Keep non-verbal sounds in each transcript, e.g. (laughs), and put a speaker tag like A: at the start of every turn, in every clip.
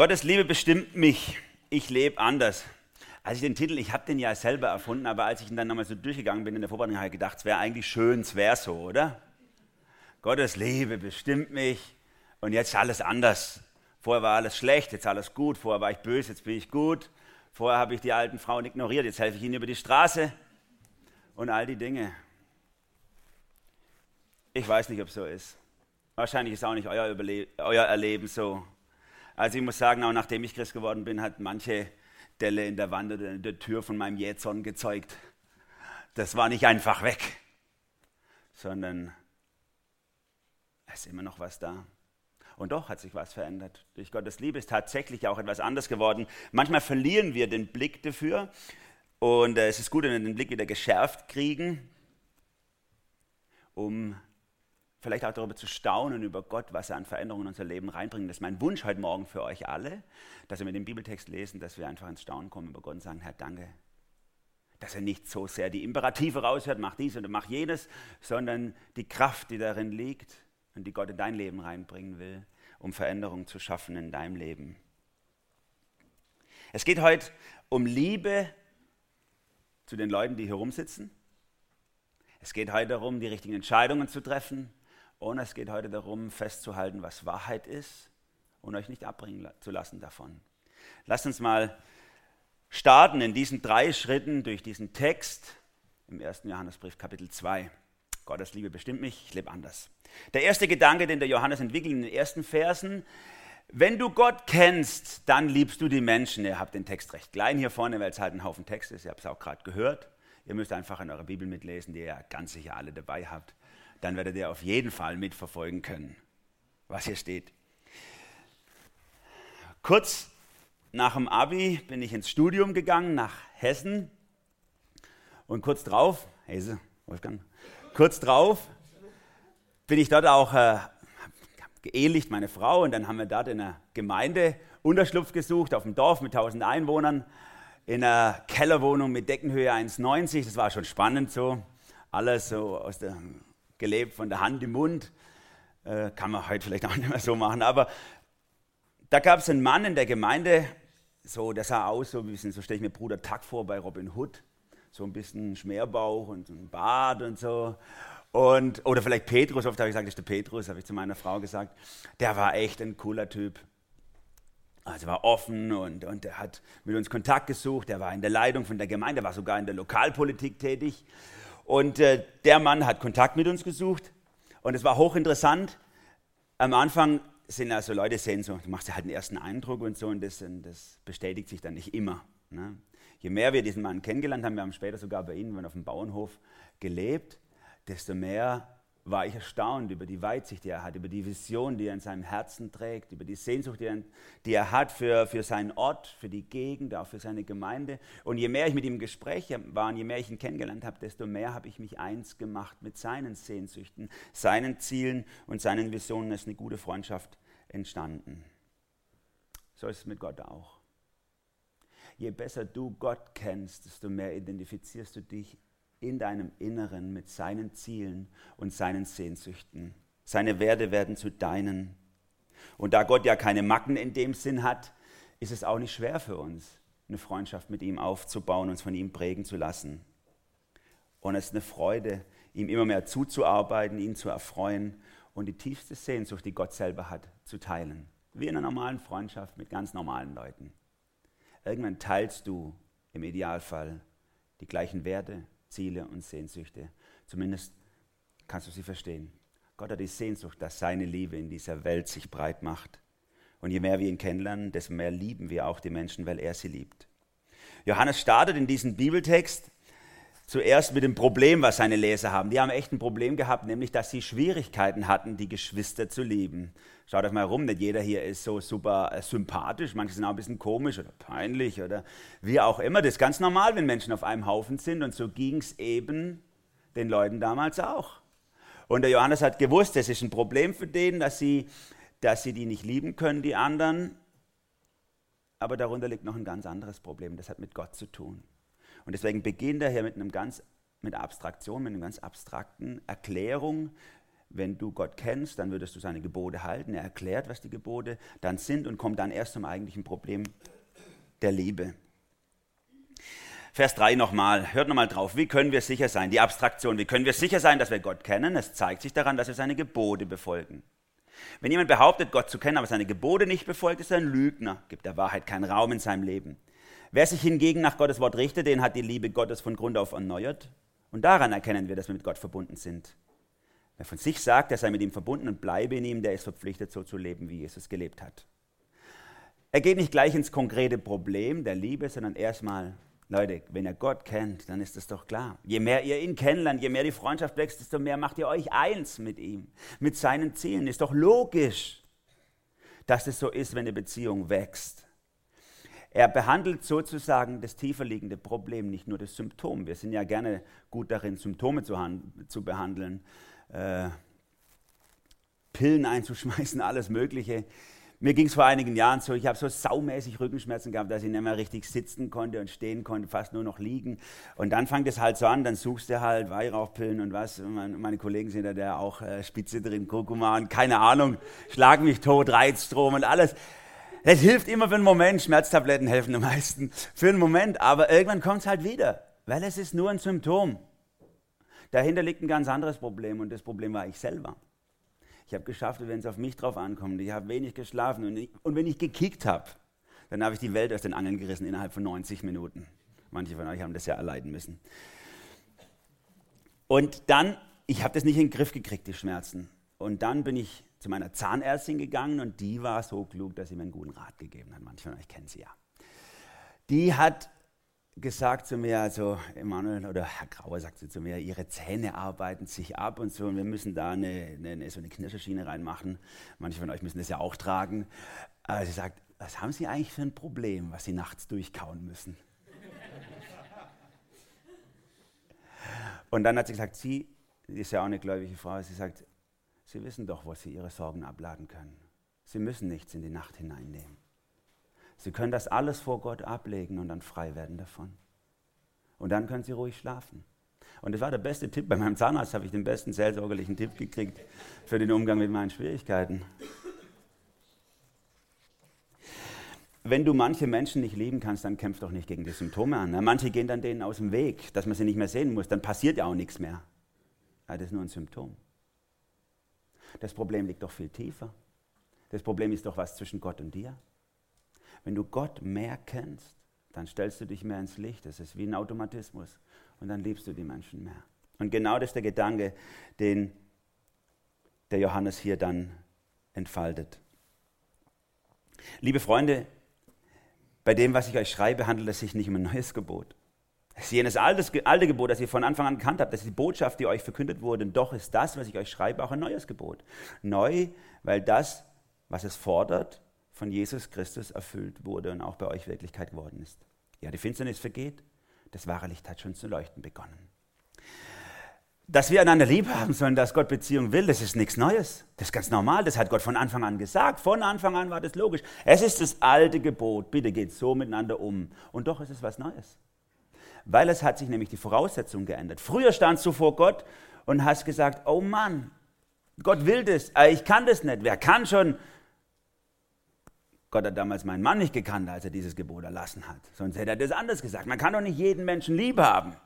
A: Gottes Liebe bestimmt mich. Ich lebe anders. Als ich den Titel, ich habe den ja selber erfunden, aber als ich ihn dann nochmal so durchgegangen bin in der Vorbereitung, habe ich gedacht, es wäre eigentlich schön, es wäre so, oder? Gottes Liebe bestimmt mich und jetzt ist alles anders. Vorher war alles schlecht, jetzt alles gut. Vorher war ich böse, jetzt bin ich gut. Vorher habe ich die alten Frauen ignoriert, jetzt helfe ich ihnen über die Straße und all die Dinge. Ich weiß nicht, ob es so ist. Wahrscheinlich ist auch nicht euer, Überle euer Erleben so. Also ich muss sagen, auch nachdem ich Christ geworden bin, hat manche Delle in der Wand oder in der Tür von meinem Jähzorn gezeugt. Das war nicht einfach weg, sondern es ist immer noch was da. Und doch hat sich was verändert. Durch Gottes Liebe ist tatsächlich auch etwas anders geworden. Manchmal verlieren wir den Blick dafür. Und äh, es ist gut, wenn wir den Blick wieder geschärft kriegen, um vielleicht auch darüber zu staunen, über Gott, was er an Veränderungen in unser Leben reinbringt. Das ist mein Wunsch heute Morgen für euch alle, dass wir mit dem Bibeltext lesen, dass wir einfach ins Staunen kommen über Gott und sagen, Herr, danke. Dass er nicht so sehr die Imperative raushört, mach dies oder mach jenes, sondern die Kraft, die darin liegt und die Gott in dein Leben reinbringen will, um Veränderungen zu schaffen in deinem Leben. Es geht heute um Liebe zu den Leuten, die hier rumsitzen. Es geht heute darum, die richtigen Entscheidungen zu treffen und es geht heute darum, festzuhalten, was Wahrheit ist und euch nicht abbringen zu lassen davon. Lasst uns mal starten in diesen drei Schritten durch diesen Text im 1. Johannesbrief Kapitel 2. Gottes Liebe bestimmt mich, ich lebe anders. Der erste Gedanke, den der Johannes entwickelt in den ersten Versen, wenn du Gott kennst, dann liebst du die Menschen. Ihr habt den Text recht klein hier vorne, weil es halt ein Haufen Text ist. Ihr habt es auch gerade gehört. Ihr müsst einfach in eurer Bibel mitlesen, die ihr ja ganz sicher alle dabei habt dann werdet ihr auf jeden Fall mitverfolgen können, was hier steht. Kurz nach dem Abi bin ich ins Studium gegangen nach Hessen und kurz drauf, Hese, Wolfgang, kurz drauf bin ich dort auch äh, geehelicht, meine Frau, und dann haben wir dort in einer Gemeinde Unterschlupf gesucht, auf dem Dorf mit 1000 Einwohnern, in einer Kellerwohnung mit Deckenhöhe 1,90. Das war schon spannend so. Alles so aus der gelebt, von der Hand im Mund. Äh, kann man heute vielleicht auch nicht mehr so machen. Aber da gab es einen Mann in der Gemeinde, so, der sah aus, so, so stelle ich mir Bruder Tuck vor bei Robin Hood. So ein bisschen Schmerbauch und ein Bart und so. Und, oder vielleicht Petrus, oft habe ich gesagt, das ist der Petrus, habe ich zu meiner Frau gesagt. Der war echt ein cooler Typ. Also war offen und, und er hat mit uns Kontakt gesucht. Er war in der Leitung von der Gemeinde, war sogar in der Lokalpolitik tätig. Und äh, der Mann hat Kontakt mit uns gesucht und es war hochinteressant. Am Anfang sind also Leute sehen so, du machst halt einen ersten Eindruck und so und das, und das bestätigt sich dann nicht immer. Ne? Je mehr wir diesen Mann kennengelernt haben, wir haben später sogar bei Ihnen auf dem Bauernhof gelebt, desto mehr war ich erstaunt über die Weitsicht, die er hat, über die Vision, die er in seinem Herzen trägt, über die Sehnsucht, die er, hat für, für seinen Ort, für die Gegend, auch für seine Gemeinde. Und je mehr ich mit ihm im Gespräch war und je mehr ich ihn kennengelernt habe, desto mehr habe ich mich eins gemacht mit seinen Sehnsüchten, seinen Zielen und seinen Visionen. Es ist eine gute Freundschaft entstanden. So ist es mit Gott auch. Je besser du Gott kennst, desto mehr identifizierst du dich in deinem Inneren mit seinen Zielen und seinen Sehnsüchten. Seine Werte werden zu deinen. Und da Gott ja keine Macken in dem Sinn hat, ist es auch nicht schwer für uns, eine Freundschaft mit ihm aufzubauen, uns von ihm prägen zu lassen. Und es ist eine Freude, ihm immer mehr zuzuarbeiten, ihn zu erfreuen und die tiefste Sehnsucht, die Gott selber hat, zu teilen. Wie in einer normalen Freundschaft mit ganz normalen Leuten. Irgendwann teilst du im Idealfall die gleichen Werte, Ziele und Sehnsüchte. Zumindest kannst du sie verstehen. Gott hat die Sehnsucht, dass seine Liebe in dieser Welt sich breit macht. Und je mehr wir ihn kennenlernen, desto mehr lieben wir auch die Menschen, weil er sie liebt. Johannes startet in diesem Bibeltext zuerst mit dem Problem, was seine Leser haben. Die haben echt ein Problem gehabt, nämlich dass sie Schwierigkeiten hatten, die Geschwister zu lieben. Schaut euch mal rum, nicht jeder hier ist so super äh, sympathisch, manche sind auch ein bisschen komisch oder peinlich oder wie auch immer. Das ist ganz normal, wenn Menschen auf einem Haufen sind und so ging es eben den Leuten damals auch. Und der Johannes hat gewusst, das ist ein Problem für den, dass sie, dass sie die nicht lieben können, die anderen. Aber darunter liegt noch ein ganz anderes Problem, das hat mit Gott zu tun. Und deswegen beginnt er hier mit einem ganz mit Abstraktion, mit einer ganz abstrakten Erklärung, wenn du Gott kennst, dann würdest du seine Gebote halten. Er erklärt, was die Gebote dann sind und kommt dann erst zum eigentlichen Problem der Liebe. Vers 3 nochmal, hört nochmal drauf. Wie können wir sicher sein? Die Abstraktion. Wie können wir sicher sein, dass wir Gott kennen? Es zeigt sich daran, dass wir seine Gebote befolgen. Wenn jemand behauptet, Gott zu kennen, aber seine Gebote nicht befolgt, ist er ein Lügner, gibt der Wahrheit keinen Raum in seinem Leben. Wer sich hingegen nach Gottes Wort richtet, den hat die Liebe Gottes von Grund auf erneuert. Und daran erkennen wir, dass wir mit Gott verbunden sind. Wer von sich sagt, er sei mit ihm verbunden und bleibe in ihm, der ist verpflichtet, so zu leben, wie Jesus gelebt hat. Er geht nicht gleich ins konkrete Problem der Liebe, sondern erstmal, Leute, wenn ihr Gott kennt, dann ist das doch klar. Je mehr ihr ihn kennenlernt, je mehr die Freundschaft wächst, desto mehr macht ihr euch eins mit ihm, mit seinen Zielen. Ist doch logisch, dass es so ist, wenn eine Beziehung wächst. Er behandelt sozusagen das tiefer liegende Problem, nicht nur das Symptom. Wir sind ja gerne gut darin, Symptome zu, zu behandeln, äh, Pillen einzuschmeißen, (laughs) alles Mögliche. Mir ging es vor einigen Jahren so, ich habe so saumäßig Rückenschmerzen gehabt, dass ich nicht mehr richtig sitzen konnte und stehen konnte, fast nur noch liegen. Und dann fängt es halt so an, dann suchst du halt Weihrauchpillen und was. meine Kollegen sind da der auch äh, Spitze drin, Kurkuma und keine Ahnung, schlag mich tot, Reizstrom und alles. Das hilft immer für einen Moment, Schmerztabletten helfen am meisten für einen Moment, aber irgendwann kommt es halt wieder, weil es ist nur ein Symptom. Dahinter liegt ein ganz anderes Problem und das Problem war ich selber. Ich habe geschafft, wenn es auf mich drauf ankommt. Ich habe wenig geschlafen und, ich, und wenn ich gekickt habe, dann habe ich die Welt aus den Angeln gerissen innerhalb von 90 Minuten. Manche von euch haben das ja erleiden müssen. Und dann, ich habe das nicht in den Griff gekriegt, die Schmerzen. Und dann bin ich zu meiner Zahnärztin gegangen und die war so klug, dass sie mir einen guten Rat gegeben hat. Manche von euch kennen sie ja. Die hat gesagt zu mir, also Emanuel oder Herr Grauer sagte zu mir, Ihre Zähne arbeiten sich ab und so und wir müssen da eine, eine, so eine Knirscherschiene reinmachen. Manche von euch müssen das ja auch tragen. Aber sie sagt, was haben Sie eigentlich für ein Problem, was Sie nachts durchkauen müssen? und dann hat sie gesagt, sie ist ja auch eine gläubige Frau, sie sagt, Sie wissen doch, wo Sie Ihre Sorgen abladen können. Sie müssen nichts in die Nacht hineinnehmen. Sie können das alles vor Gott ablegen und dann frei werden davon. Und dann können Sie ruhig schlafen. Und das war der beste Tipp. Bei meinem Zahnarzt habe ich den besten seelsorgerlichen Tipp gekriegt für den Umgang mit meinen Schwierigkeiten. Wenn du manche Menschen nicht lieben kannst, dann kämpf doch nicht gegen die Symptome an. Manche gehen dann denen aus dem Weg, dass man sie nicht mehr sehen muss. Dann passiert ja auch nichts mehr. das ist nur ein Symptom. Das Problem liegt doch viel tiefer. Das Problem ist doch was zwischen Gott und dir. Wenn du Gott mehr kennst, dann stellst du dich mehr ins Licht. Das ist wie ein Automatismus. Und dann liebst du die Menschen mehr. Und genau das ist der Gedanke, den der Johannes hier dann entfaltet. Liebe Freunde, bei dem, was ich euch schreibe, handelt es sich nicht um ein neues Gebot. Es ist jenes altes, alte Gebot, das ihr von Anfang an gekannt habt. Das ist die Botschaft, die euch verkündet wurde. Und doch ist das, was ich euch schreibe, auch ein neues Gebot. Neu, weil das, was es fordert, von Jesus Christus erfüllt wurde und auch bei euch Wirklichkeit geworden ist. Ja, die Finsternis vergeht, das wahre Licht hat schon zu leuchten begonnen. Dass wir einander lieb haben sollen, dass Gott Beziehung will, das ist nichts Neues. Das ist ganz normal, das hat Gott von Anfang an gesagt. Von Anfang an war das logisch. Es ist das alte Gebot, bitte geht so miteinander um. Und doch ist es was Neues. Weil es hat sich nämlich die Voraussetzung geändert. Früher standst du vor Gott und hast gesagt, oh Mann, Gott will das, äh, ich kann das nicht. Wer kann schon Gott hat damals meinen Mann nicht gekannt, als er dieses Gebot erlassen hat. Sonst hätte er das anders gesagt. Man kann doch nicht jeden Menschen lieb haben.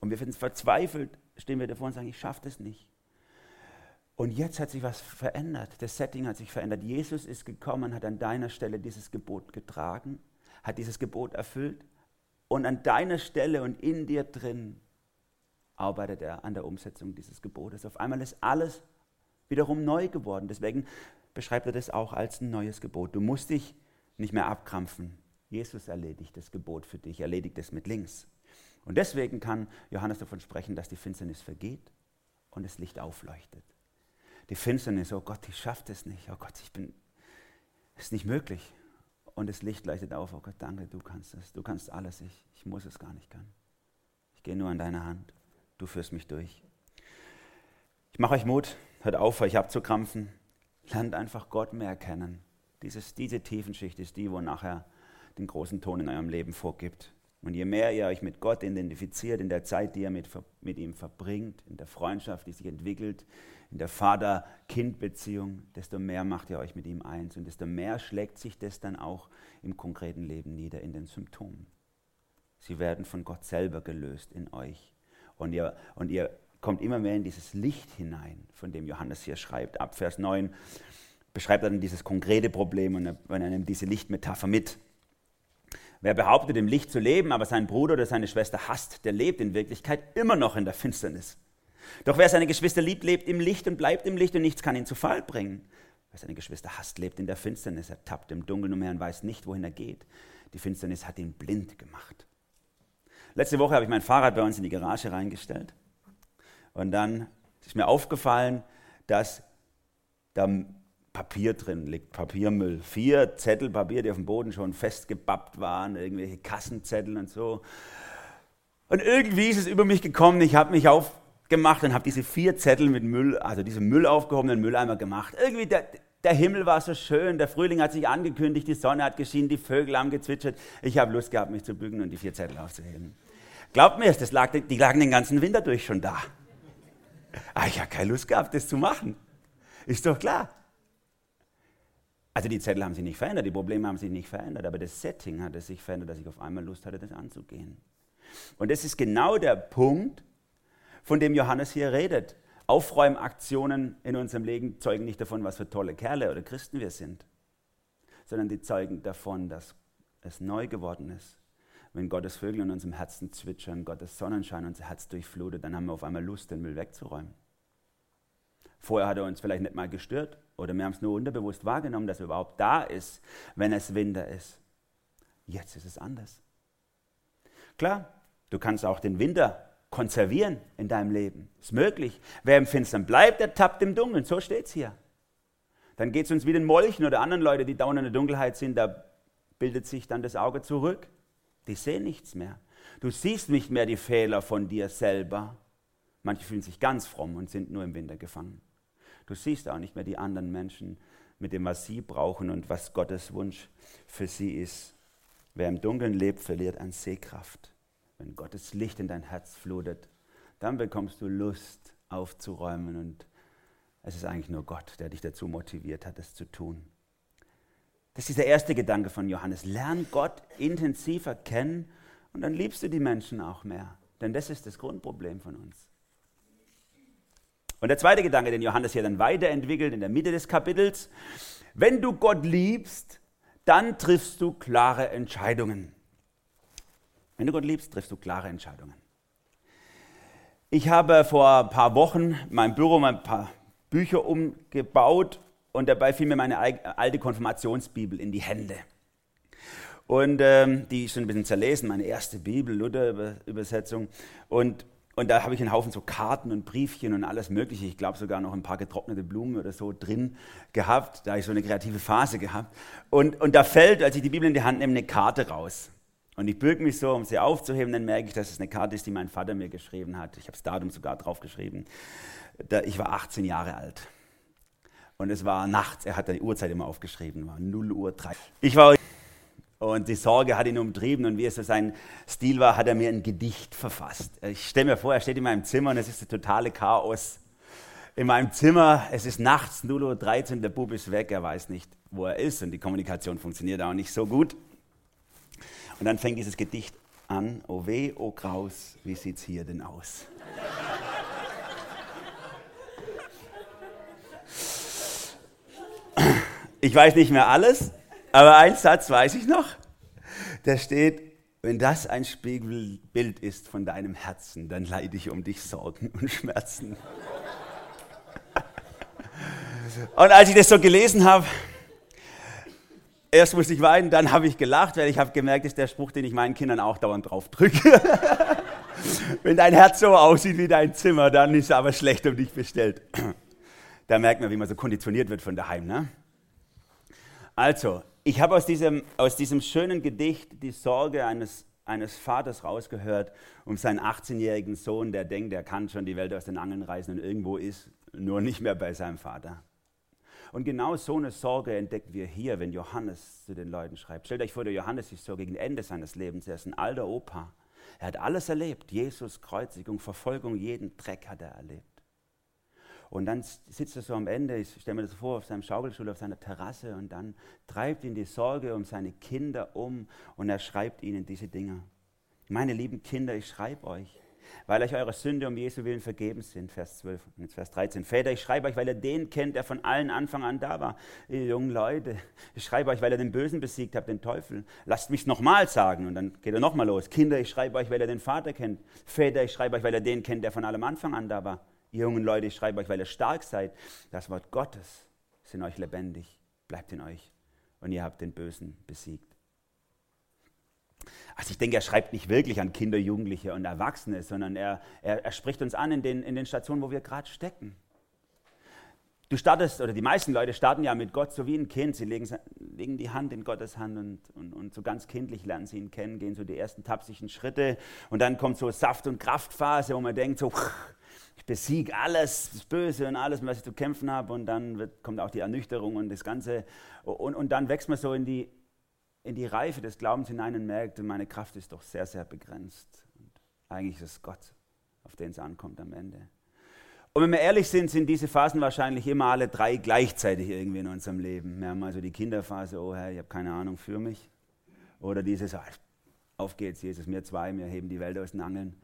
A: Und wir finden es verzweifelt, stehen wir davor und sagen, ich schaffe das nicht. Und jetzt hat sich was verändert. Das Setting hat sich verändert. Jesus ist gekommen, hat an deiner Stelle dieses Gebot getragen, hat dieses Gebot erfüllt. Und an deiner Stelle und in dir drin arbeitet er an der Umsetzung dieses Gebotes. Auf einmal ist alles wiederum neu geworden. Deswegen beschreibt er das auch als ein neues Gebot. Du musst dich nicht mehr abkrampfen. Jesus erledigt das Gebot für dich, erledigt es mit links. Und deswegen kann Johannes davon sprechen, dass die Finsternis vergeht und das Licht aufleuchtet. Die Finsternis, oh Gott, ich schaffe das nicht. Oh Gott, ich bin, es ist nicht möglich. Und das Licht leuchtet auf. Oh Gott, danke, du kannst es. Du kannst alles. Ich, ich muss es gar nicht können. Ich gehe nur an deine Hand. Du führst mich durch. Ich mache euch Mut. Hört auf, euch abzukrampfen. Lernt einfach Gott mehr kennen. Dieses, diese Tiefenschicht ist die, wo nachher den großen Ton in eurem Leben vorgibt. Und je mehr ihr euch mit Gott identifiziert, in der Zeit, die ihr mit, mit ihm verbringt, in der Freundschaft, die sich entwickelt, in der Vater-Kind-Beziehung, desto mehr macht ihr euch mit ihm eins und desto mehr schlägt sich das dann auch im konkreten Leben nieder, in den Symptomen. Sie werden von Gott selber gelöst in euch. Und ihr, und ihr kommt immer mehr in dieses Licht hinein, von dem Johannes hier schreibt. Ab Vers 9 beschreibt er dann dieses konkrete Problem und er, er nimmt diese Lichtmetapher mit. Wer behauptet, im Licht zu leben, aber seinen Bruder oder seine Schwester hasst, der lebt in Wirklichkeit immer noch in der Finsternis. Doch wer seine Geschwister liebt, lebt im Licht und bleibt im Licht und nichts kann ihn zu Fall bringen. Wer seine Geschwister hasst, lebt in der Finsternis. Er tappt im Dunkeln umher und weiß nicht, wohin er geht. Die Finsternis hat ihn blind gemacht. Letzte Woche habe ich mein Fahrrad bei uns in die Garage reingestellt. Und dann ist mir aufgefallen, dass da Papier drin liegt, Papiermüll. Vier Zettel Papier, die auf dem Boden schon festgebappt waren, irgendwelche Kassenzettel und so. Und irgendwie ist es über mich gekommen, ich habe mich aufgemacht und habe diese vier Zettel mit Müll, also diese Müll aufgehobenen Mülleimer gemacht. Irgendwie der, der Himmel war so schön, der Frühling hat sich angekündigt, die Sonne hat geschienen, die Vögel haben gezwitschert. Ich habe Lust gehabt, mich zu bücken und die vier Zettel aufzuheben. Glaubt mir, das lag, die lagen den ganzen Winter durch schon da. Aber ich habe keine Lust gehabt, das zu machen. Ist doch klar. Also die Zettel haben sich nicht verändert, die Probleme haben sich nicht verändert, aber das Setting hat sich verändert, dass ich auf einmal Lust hatte, das anzugehen. Und das ist genau der Punkt, von dem Johannes hier redet. Aufräumaktionen in unserem Leben zeugen nicht davon, was für tolle Kerle oder Christen wir sind, sondern die zeugen davon, dass es neu geworden ist. Wenn Gottes Vögel in unserem Herzen zwitschern, Gottes Sonnenschein unser Herz durchflutet, dann haben wir auf einmal Lust, den Müll wegzuräumen. Vorher hat er uns vielleicht nicht mal gestört, oder wir haben es nur unterbewusst wahrgenommen, dass er überhaupt da ist, wenn es Winter ist. Jetzt ist es anders. Klar, du kannst auch den Winter konservieren in deinem Leben. Ist möglich. Wer im Finstern bleibt, der tappt im Dunkeln. So steht es hier. Dann geht es uns wie den Molchen oder anderen Leute, die dauernd in der Dunkelheit sind. Da bildet sich dann das Auge zurück. Die sehen nichts mehr. Du siehst nicht mehr die Fehler von dir selber. Manche fühlen sich ganz fromm und sind nur im Winter gefangen. Du siehst auch nicht mehr die anderen Menschen mit dem, was sie brauchen und was Gottes Wunsch für sie ist. Wer im Dunkeln lebt, verliert an Sehkraft. Wenn Gottes Licht in dein Herz flutet, dann bekommst du Lust aufzuräumen und es ist eigentlich nur Gott, der dich dazu motiviert hat, es zu tun. Das ist der erste Gedanke von Johannes. Lern Gott intensiver kennen und dann liebst du die Menschen auch mehr. Denn das ist das Grundproblem von uns. Und der zweite Gedanke, den Johannes hier dann weiterentwickelt in der Mitte des Kapitels, wenn du Gott liebst, dann triffst du klare Entscheidungen. Wenn du Gott liebst, triffst du klare Entscheidungen. Ich habe vor ein paar Wochen in meinem Büro mal ein paar Bücher umgebaut und dabei fiel mir meine alte Konfirmationsbibel in die Hände. Und ähm, die ist schon ein bisschen zerlesen, meine erste Bibel, Luther-Übersetzung. Und und da habe ich einen Haufen so Karten und Briefchen und alles Mögliche. Ich glaube sogar noch ein paar getrocknete Blumen oder so drin gehabt. Da habe ich so eine kreative Phase gehabt. Und, und da fällt, als ich die Bibel in die Hand nehme, eine Karte raus. Und ich bürge mich so, um sie aufzuheben. Dann merke ich, dass es eine Karte ist, die mein Vater mir geschrieben hat. Ich habe das Datum sogar draufgeschrieben. Ich war 18 Jahre alt. Und es war nachts. Er hat die Uhrzeit immer aufgeschrieben. War 0 Uhr 3. Ich war und die Sorge hat ihn umtrieben und wie es so sein Stil war, hat er mir ein Gedicht verfasst. Ich stelle mir vor, er steht in meinem Zimmer und es ist das totale Chaos. In meinem Zimmer, es ist nachts, 0.13 Uhr, der Bub ist weg, er weiß nicht, wo er ist und die Kommunikation funktioniert auch nicht so gut. Und dann fängt dieses Gedicht an, oh weh, oh Graus, wie sieht's hier denn aus? Ich weiß nicht mehr alles, aber ein Satz weiß ich noch. Da steht, wenn das ein Spiegelbild ist von deinem Herzen, dann leide ich um dich Sorgen und Schmerzen. Und als ich das so gelesen habe, erst musste ich weinen, dann habe ich gelacht, weil ich habe gemerkt, das ist der Spruch, den ich meinen Kindern auch dauernd drauf drücke. (laughs) Wenn dein Herz so aussieht wie dein Zimmer, dann ist es aber schlecht um dich bestellt. (clears throat) Da merkt man, wie man so konditioniert wird von daheim. Ne? Also, ich habe aus diesem, aus diesem schönen Gedicht die Sorge eines, eines Vaters rausgehört um seinen 18-jährigen Sohn, der denkt, er kann schon die Welt aus den Angeln reißen und irgendwo ist, nur nicht mehr bei seinem Vater. Und genau so eine Sorge entdecken wir hier, wenn Johannes zu den Leuten schreibt. Stellt euch vor, der Johannes ist so gegen Ende seines Lebens. Er ist ein alter Opa. Er hat alles erlebt. Jesus, Kreuzigung, Verfolgung, jeden Dreck hat er erlebt. Und dann sitzt er so am Ende, ich stelle mir das vor, auf seinem Schaukelstuhl, auf seiner Terrasse und dann treibt ihn die Sorge um seine Kinder um und er schreibt ihnen diese Dinge. Meine lieben Kinder, ich schreibe euch, weil euch eure Sünde um Jesu Willen vergeben sind. Vers 12 und jetzt Vers 13. Väter, ich schreibe euch, weil ihr den kennt, der von allen Anfang an da war. Ihr jungen Leute, ich schreibe euch, weil ihr den Bösen besiegt habt, den Teufel. Lasst mich nochmal sagen und dann geht er nochmal los. Kinder, ich schreibe euch, weil ihr den Vater kennt. Väter, ich schreibe euch, weil ihr den kennt, der von allem Anfang an da war. Ihr jungen Leute, ich schreibe euch, weil ihr stark seid. Das Wort Gottes ist in euch lebendig, bleibt in euch und ihr habt den Bösen besiegt. Also ich denke, er schreibt nicht wirklich an Kinder, Jugendliche und Erwachsene, sondern er, er, er spricht uns an in den, in den Stationen, wo wir gerade stecken. Du startest, oder die meisten Leute starten ja mit Gott so wie ein Kind. Sie legen, legen die Hand in Gottes Hand und, und, und, so ganz kindlich lernen sie ihn kennen, gehen so die ersten tapsigen Schritte und dann kommt so Saft- und Kraftphase, wo man denkt so, ich besiege alles, das Böse und alles, was ich zu kämpfen habe. Und dann wird, kommt auch die Ernüchterung und das Ganze. Und, und dann wächst man so in die, in die Reife des Glaubens hinein und merkt, meine Kraft ist doch sehr, sehr begrenzt. Und eigentlich ist es Gott, auf den es ankommt am Ende. Und wenn wir ehrlich sind, sind diese Phasen wahrscheinlich immer alle drei gleichzeitig irgendwie in unserem Leben. Wir haben also die Kinderphase, oh Herr, ich habe keine Ahnung für mich. Oder dieses, auf geht's, Jesus, mir zwei, wir heben die Welt aus den Angeln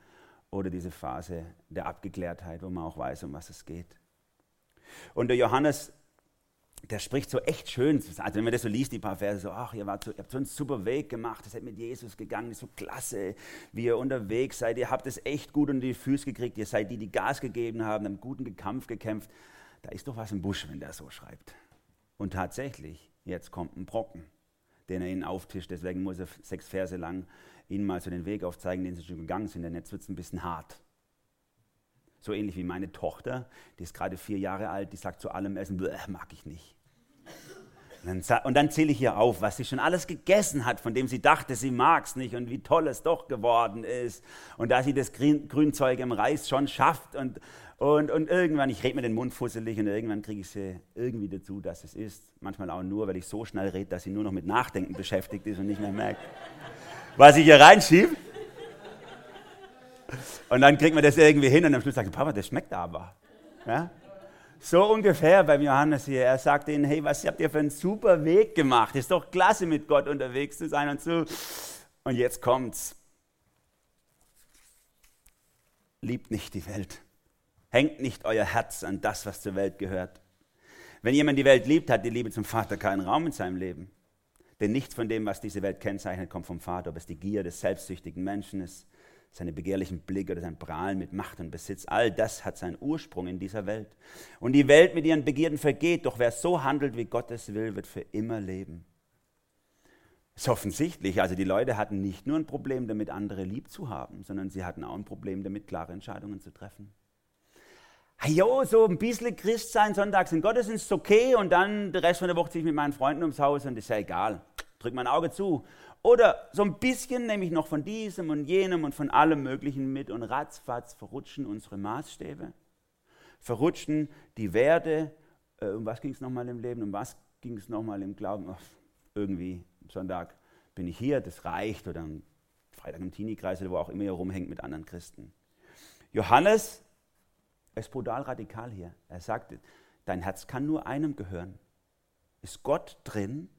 A: oder diese Phase der Abgeklärtheit, wo man auch weiß, um was es geht. Und der Johannes, der spricht so echt schön, also wenn man das so liest, die paar Verse, so, ach, ihr, wart so, ihr habt so einen super Weg gemacht, ihr seid mit Jesus gegangen, ist so klasse, wie ihr unterwegs seid, ihr habt es echt gut unter die Füße gekriegt, ihr seid die, die Gas gegeben haben, einen guten Kampf gekämpft. Da ist doch was im Busch, wenn der so schreibt. Und tatsächlich, jetzt kommt ein Brocken, den er ihnen auftischt, deswegen muss er sechs Verse lang ihnen mal so den Weg aufzeigen, den sie schon gegangen sind, denn jetzt wird es ein bisschen hart. So ähnlich wie meine Tochter, die ist gerade vier Jahre alt, die sagt zu allem Essen, mag ich nicht. Und dann, und dann zähle ich ihr auf, was sie schon alles gegessen hat, von dem sie dachte, sie mag es nicht und wie toll es doch geworden ist. Und da sie das Grün, Grünzeug im Reis schon schafft und, und, und irgendwann, ich rede mir den Mund fusselig und irgendwann kriege ich sie irgendwie dazu, dass es ist. Manchmal auch nur, weil ich so schnell rede, dass sie nur noch mit Nachdenken beschäftigt ist und nicht mehr merkt was ich hier reinschiebe. Und dann kriegt man das irgendwie hin und am Schluss sagt Papa, das schmeckt aber. Ja? So ungefähr beim Johannes hier. Er sagt ihnen, hey, was habt ihr für einen super Weg gemacht? Ist doch klasse, mit Gott unterwegs zu sein und so. Und jetzt kommt's. Liebt nicht die Welt. Hängt nicht euer Herz an das, was zur Welt gehört. Wenn jemand die Welt liebt, hat die Liebe zum Vater keinen Raum in seinem Leben. Denn nichts von dem, was diese Welt kennzeichnet, kommt vom Vater, ob es die Gier des selbstsüchtigen Menschen ist, seine begehrlichen Blicke oder sein Prahlen mit Macht und Besitz. All das hat seinen Ursprung in dieser Welt. Und die Welt mit ihren Begierden vergeht, doch wer so handelt, wie Gott es will, wird für immer leben. Ist offensichtlich. Also die Leute hatten nicht nur ein Problem damit, andere lieb zu haben, sondern sie hatten auch ein Problem damit, klare Entscheidungen zu treffen. Jo, so ein bisschen Christ sein, sonntags in Gottesdienst okay und dann der Rest von der Woche ziehe ich mit meinen Freunden ums Haus und ist ja egal drück mein Auge zu. Oder so ein bisschen nehme ich noch von diesem und jenem und von allem Möglichen mit und ratzfatz verrutschen unsere Maßstäbe, verrutschen die Werte. Äh, um was ging es nochmal im Leben? Um was ging es nochmal im Glauben? Ach, irgendwie Sonntag bin ich hier, das reicht. Oder am Freitag im Teenie-Kreis oder wo auch immer ihr rumhängt mit anderen Christen. Johannes ist brutal radikal hier. Er sagt, dein Herz kann nur einem gehören. Ist Gott drin,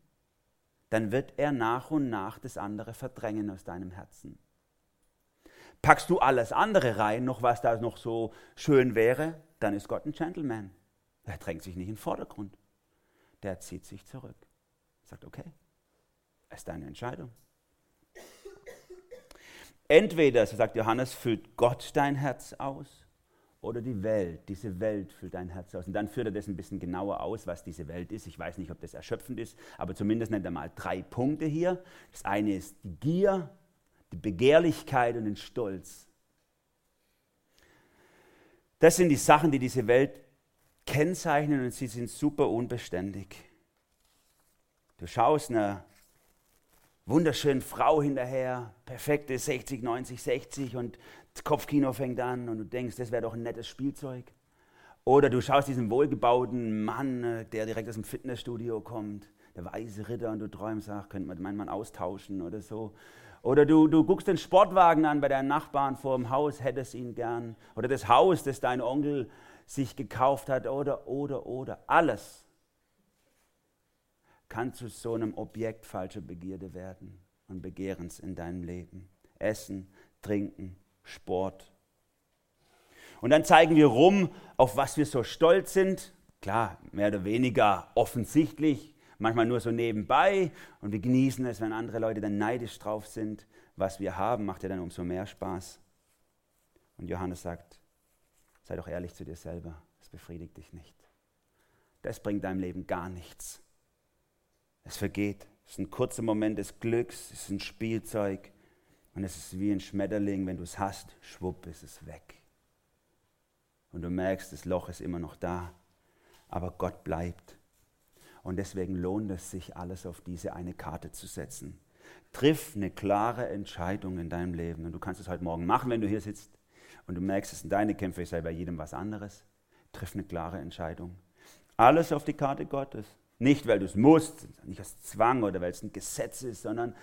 A: dann wird er nach und nach das andere verdrängen aus deinem Herzen. Packst du alles andere rein, noch was da noch so schön wäre, dann ist Gott ein Gentleman. Er drängt sich nicht in den Vordergrund. Der zieht sich zurück. Sagt, okay, ist deine Entscheidung. Entweder, so sagt Johannes, füllt Gott dein Herz aus oder die Welt. Diese Welt füllt dein Herz aus. Und dann führt er das ein bisschen genauer aus, was diese Welt ist. Ich weiß nicht, ob das erschöpfend ist, aber zumindest nennt er mal drei Punkte hier. Das eine ist die Gier, die Begehrlichkeit und den Stolz. Das sind die Sachen, die diese Welt kennzeichnen und sie sind super unbeständig. Du schaust einer wunderschönen Frau hinterher, perfekte 60, 90, 60 und das Kopfkino fängt an und du denkst, das wäre doch ein nettes Spielzeug. Oder du schaust diesen wohlgebauten Mann, äh, der direkt aus dem Fitnessstudio kommt, der weise Ritter, und du träumst, ach, könnte man meinen Mann austauschen oder so. Oder du, du guckst den Sportwagen an bei deinen Nachbarn vor dem Haus, hättest ihn gern. Oder das Haus, das dein Onkel sich gekauft hat. Oder, oder, oder. Alles kann zu so einem Objekt falscher Begierde werden und Begehrens in deinem Leben. Essen, Trinken, Sport. Und dann zeigen wir rum, auf was wir so stolz sind. Klar, mehr oder weniger offensichtlich manchmal nur so nebenbei und wir genießen es, wenn andere Leute dann neidisch drauf sind. Was wir haben, macht ja dann umso mehr Spaß. Und Johannes sagt, sei doch ehrlich zu dir selber, es befriedigt dich nicht. Das bringt deinem Leben gar nichts. Es vergeht. Es ist ein kurzer Moment des Glücks, es ist ein Spielzeug und es ist wie ein Schmetterling, wenn du es hast, schwupp ist es weg. Und du merkst, das Loch ist immer noch da, aber Gott bleibt. Und deswegen lohnt es sich, alles auf diese eine Karte zu setzen. Triff eine klare Entscheidung in deinem Leben. Und du kannst es heute Morgen machen, wenn du hier sitzt und du merkst, es sind deine Kämpfe, ich sei bei jedem was anderes. Triff eine klare Entscheidung. Alles auf die Karte Gottes. Nicht, weil du es musst, nicht aus Zwang oder weil es ein Gesetz ist, sondern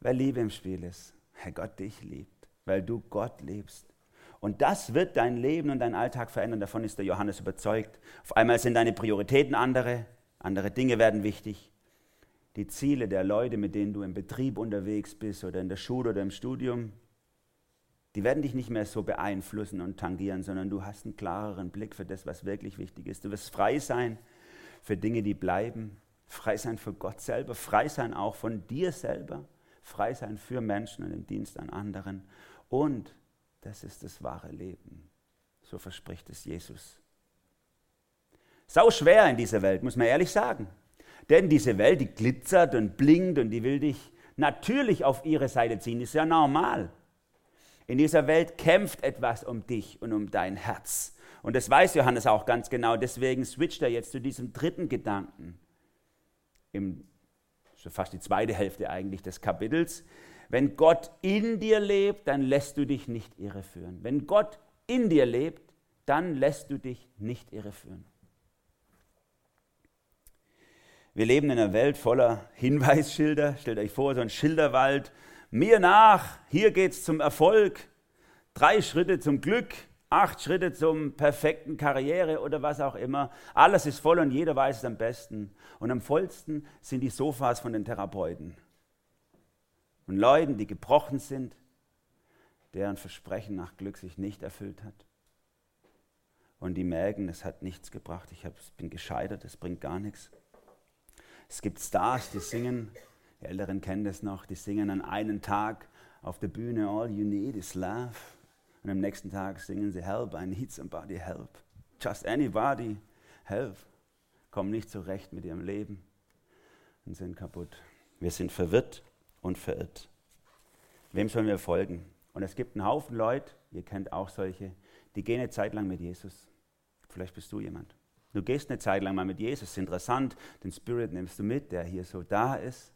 A: weil Liebe im Spiel ist. Weil Gott dich liebt, weil du Gott liebst. Und das wird dein Leben und dein Alltag verändern. Davon ist der Johannes überzeugt. Auf einmal sind deine Prioritäten andere. Andere Dinge werden wichtig. Die Ziele der Leute, mit denen du im Betrieb unterwegs bist oder in der Schule oder im Studium, die werden dich nicht mehr so beeinflussen und tangieren, sondern du hast einen klareren Blick für das, was wirklich wichtig ist. Du wirst frei sein für Dinge, die bleiben, frei sein für Gott selber, frei sein auch von dir selber, frei sein für Menschen und im Dienst an anderen. Und das ist das wahre Leben. So verspricht es Jesus. Sau schwer in dieser Welt, muss man ehrlich sagen. Denn diese Welt, die glitzert und blinkt und die will dich natürlich auf ihre Seite ziehen, ist ja normal. In dieser Welt kämpft etwas um dich und um dein Herz. Und das weiß Johannes auch ganz genau. Deswegen switcht er jetzt zu diesem dritten Gedanken. Im, so fast die zweite Hälfte eigentlich des Kapitels. Wenn Gott in dir lebt, dann lässt du dich nicht irreführen. Wenn Gott in dir lebt, dann lässt du dich nicht irreführen. Wir leben in einer Welt voller Hinweisschilder. Stellt euch vor, so ein Schilderwald. Mir nach, hier geht's zum Erfolg. Drei Schritte zum Glück, acht Schritte zum perfekten Karriere oder was auch immer. Alles ist voll und jeder weiß es am besten. Und am vollsten sind die Sofas von den Therapeuten. Und Leuten, die gebrochen sind, deren Versprechen nach Glück sich nicht erfüllt hat. Und die merken, es hat nichts gebracht, ich bin gescheitert, es bringt gar nichts. Es gibt Stars, die singen, die Älteren kennen das noch, die singen an einem Tag auf der Bühne All You Need is Love. Und am nächsten Tag singen sie Help, I need somebody help. Just anybody help. Kommen nicht zurecht mit ihrem Leben und sind kaputt. Wir sind verwirrt und verirrt. Wem sollen wir folgen? Und es gibt einen Haufen Leute, ihr kennt auch solche, die gehen eine Zeit lang mit Jesus. Vielleicht bist du jemand. Du gehst eine Zeit lang mal mit Jesus, interessant, den Spirit nimmst du mit, der hier so da ist.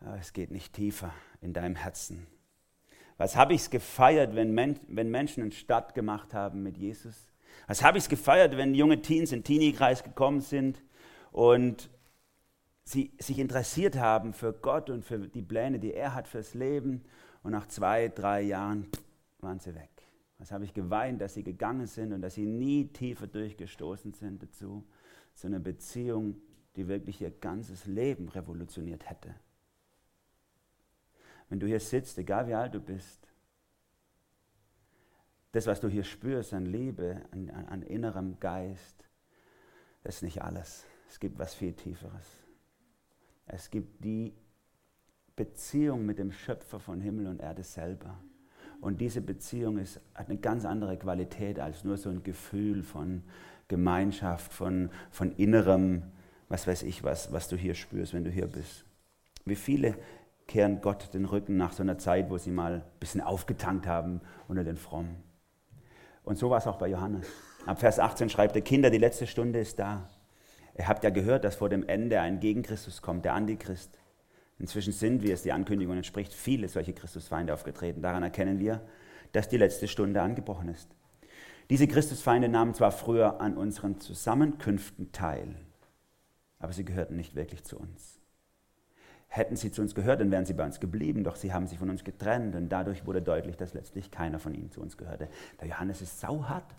A: Aber es geht nicht tiefer in deinem Herzen. Was habe ich es gefeiert, wenn, Men wenn Menschen einen Stadt gemacht haben mit Jesus? Was habe ich es gefeiert, wenn junge Teens in Teenie-Kreis gekommen sind und sie sich interessiert haben für Gott und für die Pläne, die er hat fürs Leben und nach zwei, drei Jahren waren sie weg. Was habe ich geweint, dass sie gegangen sind und dass sie nie tiefer durchgestoßen sind dazu, zu einer Beziehung, die wirklich ihr ganzes Leben revolutioniert hätte. Wenn du hier sitzt, egal wie alt du bist, das, was du hier spürst an Liebe, an, an, innerem Geist, das ist nicht alles. Es gibt was viel Tieferes. Es gibt die Beziehung mit dem Schöpfer von Himmel und Erde selber. Und diese Beziehung ist, hat eine ganz andere Qualität als nur so ein Gefühl von Gemeinschaft, von, von innerem, was weiß ich was, was du hier spürst, wenn du hier bist. Wie viele kehren Gott den Rücken nach so einer Zeit, wo sie mal ein bisschen aufgetankt haben unter den Frommen. Und so war es auch bei Johannes. Ab Vers 18 schreibt er, Kinder, die letzte Stunde ist da. Ihr habt ja gehört, dass vor dem Ende ein Gegenchristus kommt, der Antichrist. Inzwischen sind, wie es die Ankündigung entspricht, viele solche Christusfeinde aufgetreten. Daran erkennen wir, dass die letzte Stunde angebrochen ist. Diese Christusfeinde nahmen zwar früher an unseren Zusammenkünften teil, aber sie gehörten nicht wirklich zu uns. Hätten sie zu uns gehört, dann wären sie bei uns geblieben, doch sie haben sich von uns getrennt und dadurch wurde deutlich, dass letztlich keiner von ihnen zu uns gehörte. Der Johannes ist sauhart.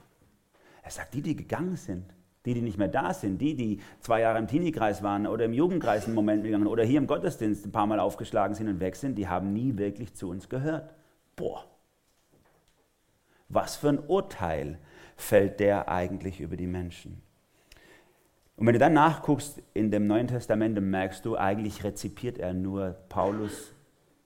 A: Er sagt, die, die gegangen sind, die, die nicht mehr da sind, die, die zwei Jahre im Teenie-Kreis waren oder im Jugendkreis einen Moment gegangen oder hier im Gottesdienst ein paar Mal aufgeschlagen sind und weg sind, die haben nie wirklich zu uns gehört. Boah, was für ein Urteil fällt der eigentlich über die Menschen? Und wenn du dann nachguckst in dem Neuen Testament, dann merkst du, eigentlich rezipiert er nur Paulus,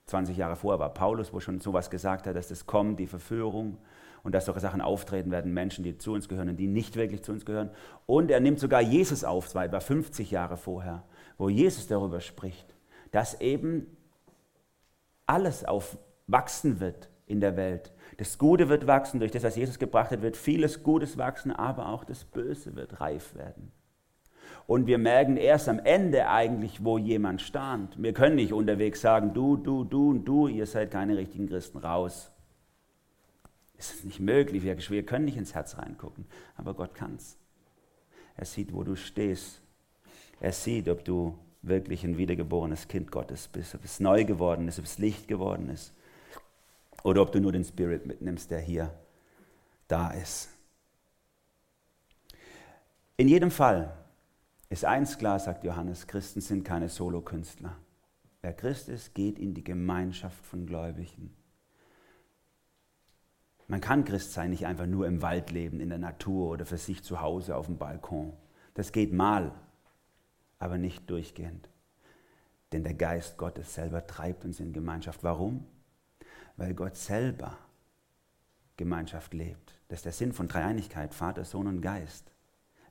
A: 20 Jahre vorher war Paulus, wo schon sowas gesagt hat, dass das kommt, die Verführung und dass solche Sachen auftreten werden, Menschen, die zu uns gehören und die nicht wirklich zu uns gehören. Und er nimmt sogar Jesus auf, zwar etwa 50 Jahre vorher, wo Jesus darüber spricht, dass eben alles aufwachsen wird in der Welt, das Gute wird wachsen, durch das, was Jesus gebracht hat, wird vieles Gutes wachsen, aber auch das Böse wird reif werden. Und wir merken erst am Ende eigentlich, wo jemand stand. Wir können nicht unterwegs sagen, du, du, du und du, ihr seid keine richtigen Christen, raus. Es ist nicht möglich, wir können nicht ins Herz reingucken, aber Gott kann es. Er sieht, wo du stehst. Er sieht, ob du wirklich ein wiedergeborenes Kind Gottes bist, ob es neu geworden ist, ob es Licht geworden ist oder ob du nur den Spirit mitnimmst, der hier da ist. In jedem Fall ist eins klar, sagt Johannes, Christen sind keine Solokünstler. Wer Christ ist, geht in die Gemeinschaft von Gläubigen. Man kann Christ sein, nicht einfach nur im Wald leben, in der Natur oder für sich zu Hause auf dem Balkon. Das geht mal, aber nicht durchgehend. Denn der Geist Gottes selber treibt uns in Gemeinschaft. Warum? weil Gott selber Gemeinschaft lebt. Das ist der Sinn von Dreieinigkeit, Vater, Sohn und Geist.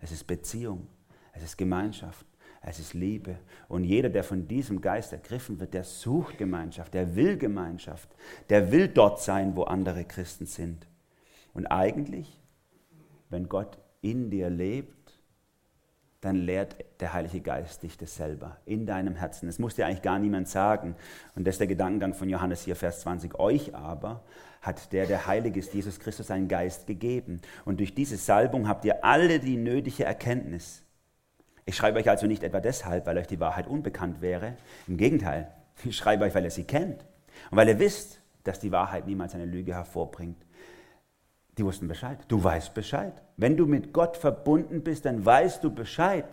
A: Es ist Beziehung, es ist Gemeinschaft, es ist Liebe. Und jeder, der von diesem Geist ergriffen wird, der sucht Gemeinschaft, der will Gemeinschaft, der will dort sein, wo andere Christen sind. Und eigentlich, wenn Gott in dir lebt, dann lehrt der Heilige Geist dich das selber in deinem Herzen. Das muss dir eigentlich gar niemand sagen. Und das ist der Gedankengang von Johannes hier, Vers 20. Euch aber hat der, der heilig ist, Jesus Christus, seinen Geist gegeben. Und durch diese Salbung habt ihr alle die nötige Erkenntnis. Ich schreibe euch also nicht etwa deshalb, weil euch die Wahrheit unbekannt wäre. Im Gegenteil, (laughs) ich schreibe euch, weil ihr sie kennt. Und weil ihr wisst, dass die Wahrheit niemals eine Lüge hervorbringt. Die wussten Bescheid. Du weißt Bescheid. Wenn du mit Gott verbunden bist, dann weißt du Bescheid.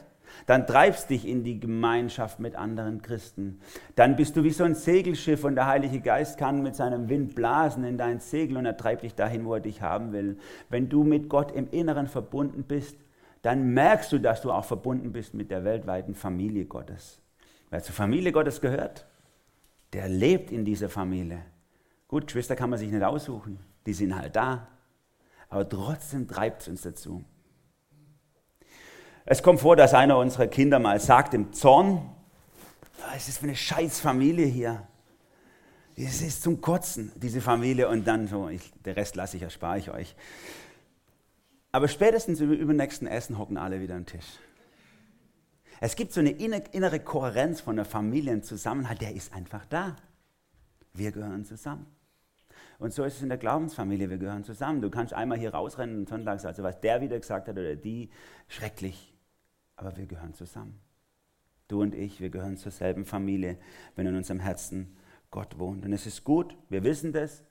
A: Dann treibst dich in die Gemeinschaft mit anderen Christen. Dann bist du wie so ein Segelschiff und der Heilige Geist kann mit seinem Wind blasen in dein Segel und er treibt dich dahin, wo er dich haben will. Wenn du mit Gott im Inneren verbunden bist, dann merkst du, dass du auch verbunden bist mit der weltweiten Familie Gottes. Wer zur Familie Gottes gehört, der lebt in dieser Familie. Gut, Geschwister kann man sich nicht aussuchen, die sind halt da aber trotzdem treibt es uns dazu. Es kommt vor, dass einer unserer Kinder mal sagt im Zorn, es ist für eine scheiß Familie hier. Es ist zum Kotzen, diese Familie. Und dann so, ich, der Rest lasse ich, erspare ich euch. Aber spätestens über, über nächsten Essen hocken alle wieder am Tisch. Es gibt so eine innere Kohärenz von der Familienzusammenhalt, der ist einfach da. Wir gehören zusammen. Und so ist es in der Glaubensfamilie, wir gehören zusammen. Du kannst einmal hier rausrennen und sonntags, also was der wieder gesagt hat oder die, schrecklich. Aber wir gehören zusammen. Du und ich, wir gehören zur selben Familie, wenn in unserem Herzen Gott wohnt. Und es ist gut, wir wissen das,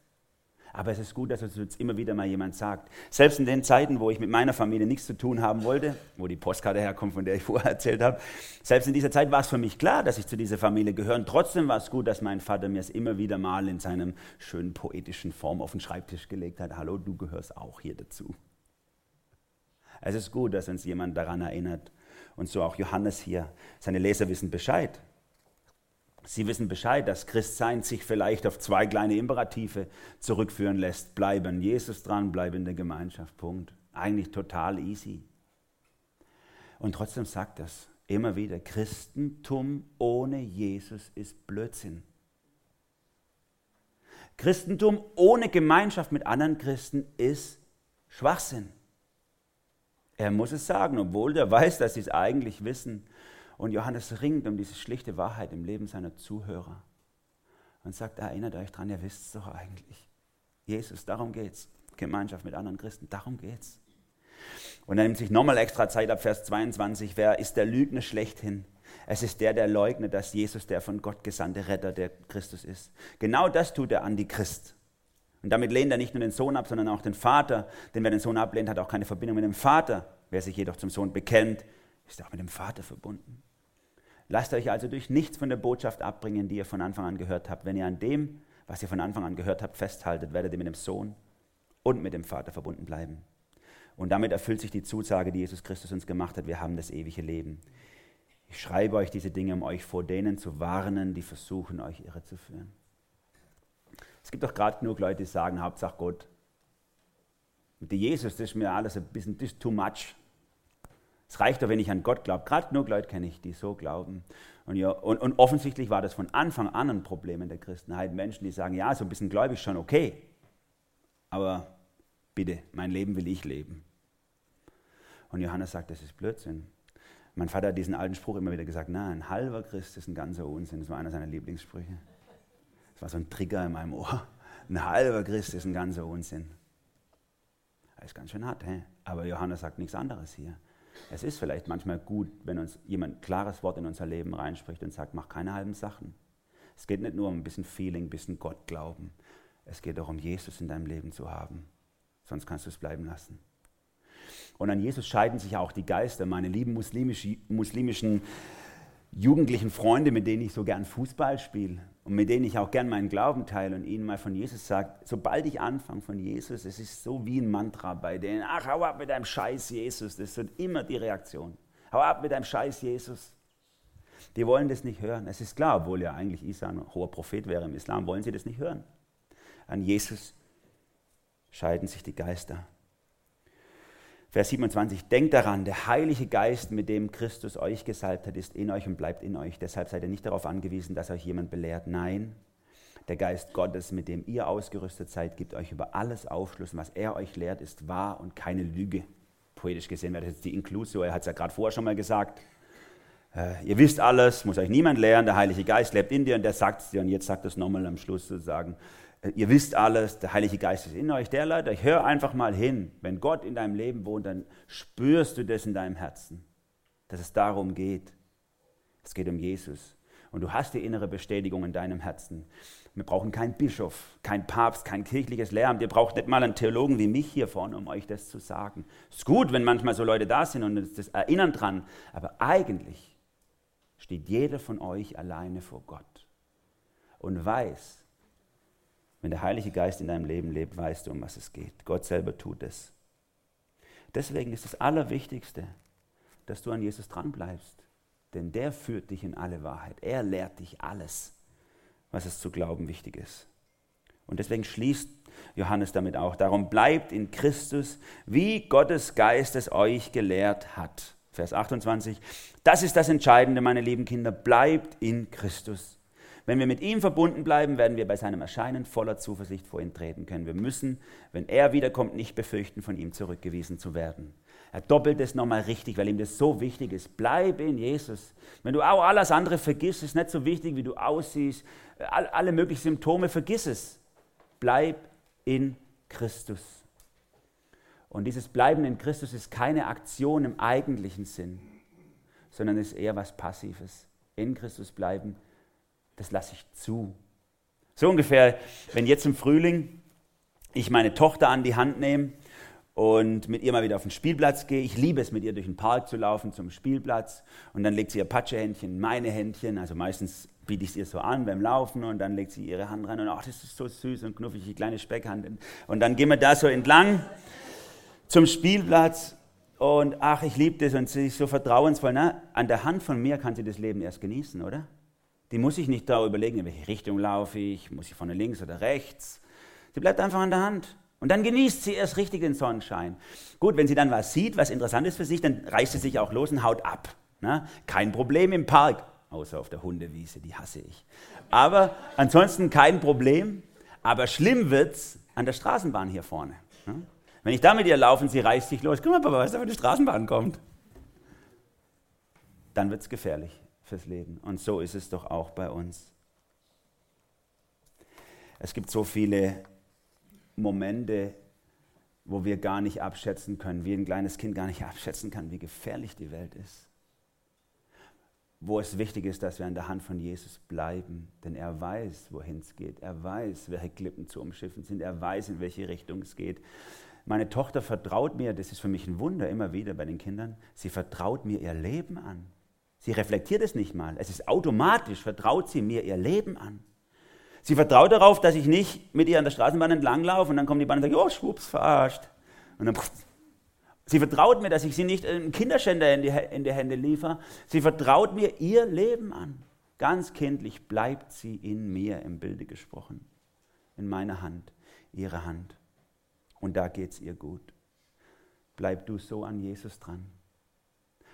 A: aber es ist gut, dass uns jetzt immer wieder mal jemand sagt. Selbst in den Zeiten, wo ich mit meiner Familie nichts zu tun haben wollte, wo die Postkarte herkommt, von der ich (laughs) vorher erzählt habe, selbst in dieser Zeit war es für mich klar, dass ich zu dieser Familie gehöre. Und trotzdem war es gut, dass mein Vater mir es immer wieder mal in seinem schönen poetischen Form auf den Schreibtisch gelegt hat. Hallo, du gehörst auch hier dazu. Es ist gut, dass uns jemand daran erinnert. Und so auch Johannes hier. Seine Leser wissen Bescheid. Sie wissen Bescheid, dass Christsein sich vielleicht auf zwei kleine Imperative zurückführen lässt. Bleiben Jesus dran, bleiben in der Gemeinschaft. Punkt. Eigentlich total easy. Und trotzdem sagt das immer wieder, Christentum ohne Jesus ist Blödsinn. Christentum ohne Gemeinschaft mit anderen Christen ist Schwachsinn. Er muss es sagen, obwohl er weiß, dass sie es eigentlich wissen. Und Johannes ringt um diese schlichte Wahrheit im Leben seiner Zuhörer und sagt, erinnert euch dran, ihr wisst es doch eigentlich. Jesus, darum geht's. Gemeinschaft mit anderen Christen. Darum geht's. Und er nimmt sich nochmal extra Zeit ab, Vers 22. Wer ist der Lügner schlechthin? Es ist der, der leugnet, dass Jesus der von Gott gesandte Retter, der Christus ist. Genau das tut der Antichrist. Und damit lehnt er nicht nur den Sohn ab, sondern auch den Vater. Denn wer den Sohn ablehnt, hat auch keine Verbindung mit dem Vater. Wer sich jedoch zum Sohn bekennt, ist auch mit dem Vater verbunden. Lasst euch also durch nichts von der Botschaft abbringen, die ihr von Anfang an gehört habt. Wenn ihr an dem, was ihr von Anfang an gehört habt, festhaltet, werdet ihr mit dem Sohn und mit dem Vater verbunden bleiben. Und damit erfüllt sich die Zusage, die Jesus Christus uns gemacht hat. Wir haben das ewige Leben. Ich schreibe euch diese Dinge, um euch vor denen zu warnen, die versuchen, euch irrezuführen. Es gibt doch gerade genug Leute, die sagen, Hauptsache Gott. Mit Jesus, das ist mir alles ein bisschen das too much. Es reicht doch, wenn ich an Gott glaube. Gerade genug Leute kenne ich, die so glauben. Und, ja, und, und, offensichtlich war das von Anfang an ein Problem in der Christenheit. Menschen, die sagen, ja, so ein bisschen gläubig schon okay, aber bitte, mein Leben will ich leben. Und Johannes sagt, das ist Blödsinn. Mein Vater hat diesen alten Spruch immer wieder gesagt, na, ein halber Christ ist ein ganzer Unsinn. Das war einer seiner Lieblingssprüche. Das war so ein Trigger in meinem Ohr. Ein halber Christ ist ein ganzer Unsinn. Das ist ganz schön hart, hä? aber Johannes sagt nichts anderes hier. Es ist vielleicht manchmal gut, wenn uns jemand ein klares Wort in unser Leben reinspricht und sagt, mach keine halben Sachen. Es geht nicht nur um ein bisschen Feeling, ein bisschen Gott glauben. Es geht auch um Jesus in deinem Leben zu haben. Sonst kannst du es bleiben lassen. Und an Jesus scheiden sich auch die Geister. Meine lieben muslimischen jugendlichen Freunde, mit denen ich so gern Fußball spiele und mit denen ich auch gern meinen Glauben teile und ihnen mal von Jesus sage, sobald ich anfange von Jesus, es ist so wie ein Mantra bei denen, ach, hau ab mit deinem Scheiß Jesus, das ist immer die Reaktion. Hau ab mit deinem Scheiß Jesus. Die wollen das nicht hören. Es ist klar, obwohl ja eigentlich Isa ein hoher Prophet wäre im Islam, wollen sie das nicht hören. An Jesus scheiden sich die Geister. Vers 27, denkt daran, der Heilige Geist, mit dem Christus euch gesalbt hat, ist in euch und bleibt in euch. Deshalb seid ihr nicht darauf angewiesen, dass euch jemand belehrt. Nein, der Geist Gottes, mit dem ihr ausgerüstet seid, gibt euch über alles Aufschluss. Und was er euch lehrt, ist wahr und keine Lüge. Poetisch gesehen wäre das jetzt die Inklusio. Er hat es ja gerade vorher schon mal gesagt. Äh, ihr wisst alles, muss euch niemand lehren. Der Heilige Geist lebt in dir und der sagt es dir. Und jetzt sagt es nochmal am Schluss sozusagen ihr wisst alles, der Heilige Geist ist in euch, der Leute, hör einfach mal hin. Wenn Gott in deinem Leben wohnt, dann spürst du das in deinem Herzen, dass es darum geht. Es geht um Jesus. Und du hast die innere Bestätigung in deinem Herzen. Wir brauchen keinen Bischof, keinen Papst, kein kirchliches Lehramt. Ihr braucht nicht mal einen Theologen wie mich hier vorne, um euch das zu sagen. Es ist gut, wenn manchmal so Leute da sind und das erinnern dran. Aber eigentlich steht jeder von euch alleine vor Gott und weiß, wenn der Heilige Geist in deinem Leben lebt, weißt du, um was es geht. Gott selber tut es. Deswegen ist das Allerwichtigste, dass du an Jesus dranbleibst. Denn der führt dich in alle Wahrheit. Er lehrt dich alles, was es zu glauben wichtig ist. Und deswegen schließt Johannes damit auch. Darum bleibt in Christus, wie Gottes Geist es euch gelehrt hat. Vers 28. Das ist das Entscheidende, meine lieben Kinder. Bleibt in Christus. Wenn wir mit ihm verbunden bleiben, werden wir bei seinem Erscheinen voller Zuversicht vor ihn treten können. Wir müssen, wenn er wiederkommt, nicht befürchten, von ihm zurückgewiesen zu werden. Er doppelt es nochmal richtig, weil ihm das so wichtig ist. Bleib in Jesus. Wenn du auch alles andere vergisst, ist nicht so wichtig, wie du aussiehst, alle möglichen Symptome, vergiss es. Bleib in Christus. Und dieses Bleiben in Christus ist keine Aktion im eigentlichen Sinn, sondern ist eher was Passives. In Christus bleiben das lasse ich zu. So ungefähr, wenn jetzt im Frühling ich meine Tochter an die Hand nehme und mit ihr mal wieder auf den Spielplatz gehe. Ich liebe es, mit ihr durch den Park zu laufen zum Spielplatz. Und dann legt sie ihr Patschehändchen in meine Händchen. Also meistens biete ich es ihr so an beim Laufen und dann legt sie ihre Hand rein und ach, das ist so süß und knuffig, die kleine Speckhand. Und dann gehen wir da so entlang zum Spielplatz und ach, ich liebe das und sie ist so vertrauensvoll. Na, an der Hand von mir kann sie das Leben erst genießen, oder? Die muss ich nicht da überlegen, in welche Richtung laufe ich, muss ich vorne links oder rechts. Sie bleibt einfach an der Hand. Und dann genießt sie erst richtig den Sonnenschein. Gut, wenn sie dann was sieht, was interessant ist für sich, dann reißt sie sich auch los und haut ab. Na? Kein Problem im Park, außer auf der Hundewiese, die hasse ich. Aber ansonsten kein Problem. Aber schlimm wird's an der Straßenbahn hier vorne. Wenn ich da mit ihr laufe und sie reißt sich los, guck mal, Papa, was da für eine Straßenbahn kommt. Dann wird's gefährlich fürs Leben. Und so ist es doch auch bei uns. Es gibt so viele Momente, wo wir gar nicht abschätzen können, wie ein kleines Kind gar nicht (laughs) abschätzen kann, wie gefährlich die Welt ist. Wo es wichtig ist, dass wir an der Hand von Jesus bleiben, denn er weiß, wohin es geht. Er weiß, welche Klippen zu umschiffen sind. Er weiß, in welche Richtung es geht. Meine Tochter vertraut mir, das ist für mich ein Wunder immer wieder bei den Kindern, sie vertraut mir ihr Leben an. Sie reflektiert es nicht mal. Es ist automatisch, vertraut sie mir ihr Leben an. Sie vertraut darauf, dass ich nicht mit ihr an der Straßenbahn entlanglaufe und dann kommt die Bahn und sagt, oh, schwupps, verarscht. Und dann, pff. sie vertraut mir, dass ich sie nicht einem Kinderschänder in die, in die Hände liefere. Sie vertraut mir ihr Leben an. Ganz kindlich bleibt sie in mir im Bilde gesprochen. In meiner Hand, ihre Hand. Und da geht es ihr gut. Bleib du so an Jesus dran.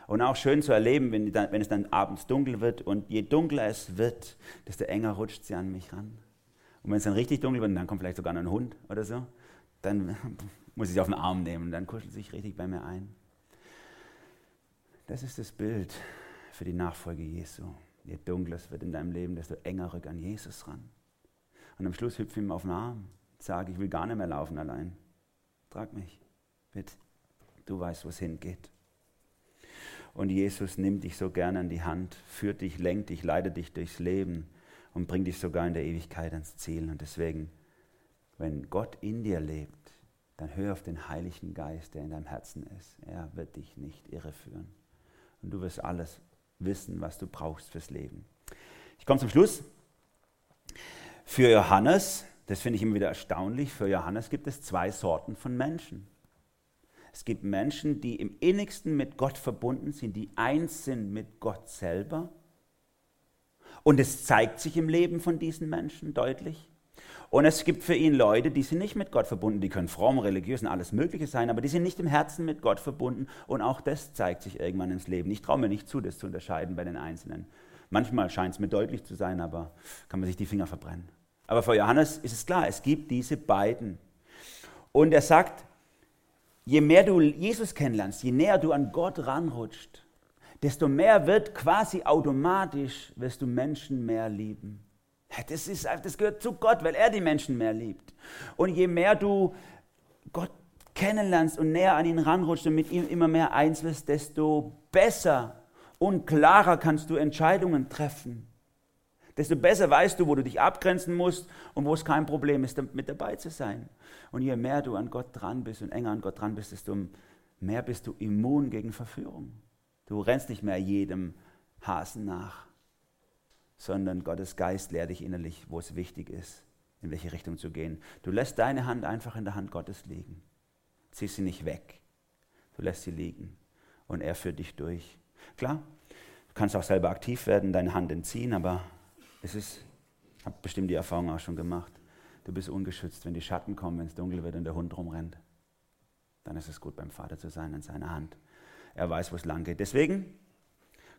A: Und auch schön zu erleben, wenn, dann, wenn es dann abends dunkel wird und je dunkler es wird, desto enger rutscht sie an mich ran. Und wenn es dann richtig dunkel wird, und dann kommt vielleicht sogar noch ein Hund oder so, dann (laughs) muss ich sie auf den Arm nehmen und dann kuschelt sie sich richtig bei mir ein. Das ist das Bild für die Nachfolge Jesu. Je dunkler es wird in deinem Leben, desto enger rück an Jesus ran. Und am Schluss hüpfe ich ihm auf den Arm, sage, ich will gar nicht mehr laufen allein. Trag mich, bitte. Du weißt, wo es hingeht. Und Jesus nimmt dich so gerne an die Hand, führt dich, lenkt dich, leitet dich durchs Leben und bringt dich sogar in der Ewigkeit ans Ziel. Und deswegen, wenn Gott in dir lebt, dann hör auf den Heiligen Geist, der in deinem Herzen ist. Er wird dich nicht irreführen. Und du wirst alles wissen, was du brauchst fürs Leben. Ich komme zum Schluss. Für Johannes, das finde ich immer wieder erstaunlich, für Johannes gibt es zwei Sorten von Menschen. Es gibt Menschen, die im innigsten mit Gott verbunden sind, die eins sind mit Gott selber. Und es zeigt sich im Leben von diesen Menschen deutlich. Und es gibt für ihn Leute, die sind nicht mit Gott verbunden, die können fromm, religiös und alles Mögliche sein, aber die sind nicht im Herzen mit Gott verbunden. Und auch das zeigt sich irgendwann ins Leben. Ich traue mir nicht zu, das zu unterscheiden bei den Einzelnen. Manchmal scheint es mir deutlich zu sein, aber kann man sich die Finger verbrennen. Aber für Johannes ist es klar, es gibt diese beiden. Und er sagt, je mehr du Jesus kennenlernst, je näher du an Gott ranrutscht, desto mehr wird quasi automatisch, wirst du Menschen mehr lieben. Das, ist, das gehört zu Gott, weil er die Menschen mehr liebt. Und je mehr du Gott kennenlernst und näher an ihn ranrutscht und mit ihm immer mehr eins wirst, desto besser und klarer kannst du Entscheidungen treffen. Desto besser weißt du, wo du dich abgrenzen musst und wo es kein Problem ist, mit dabei zu sein. Und je mehr du an Gott dran bist und enger an Gott dran bist, desto mehr bist du immun gegen Verführung. Du rennst nicht mehr jedem Hasen nach, sondern Gottes Geist lehrt dich innerlich, wo es wichtig ist, in welche Richtung zu gehen. Du lässt deine Hand einfach in der Hand Gottes liegen. Zieh sie nicht weg. Du lässt sie liegen und er führt dich durch. Klar, du kannst auch selber aktiv werden, deine Hand entziehen, aber es ist, ich habe bestimmt die Erfahrung auch schon gemacht. Du bist ungeschützt, wenn die Schatten kommen, wenn es dunkel wird und der Hund rumrennt. Dann ist es gut, beim Vater zu sein, an seiner Hand. Er weiß, wo es lang geht. Deswegen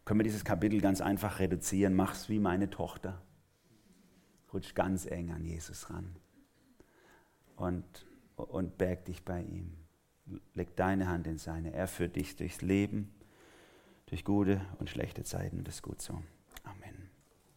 A: können wir dieses Kapitel ganz einfach reduzieren. Mach's wie meine Tochter. Rutsch ganz eng an Jesus ran. Und, und berg dich bei ihm. Leg deine Hand in seine. Er führt dich durchs Leben, durch gute und schlechte Zeiten. Das ist gut so. Amen.